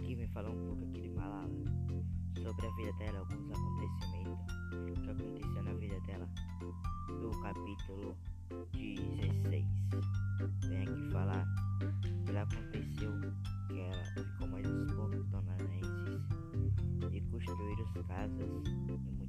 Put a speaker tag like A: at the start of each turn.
A: aqui vem falar um pouco aqui de Malala, sobre a vida dela, alguns acontecimentos que aconteceu na vida dela, do capítulo 16. Vem aqui falar o que aconteceu, que ela ficou mais dos pouco canadenses e construíram casas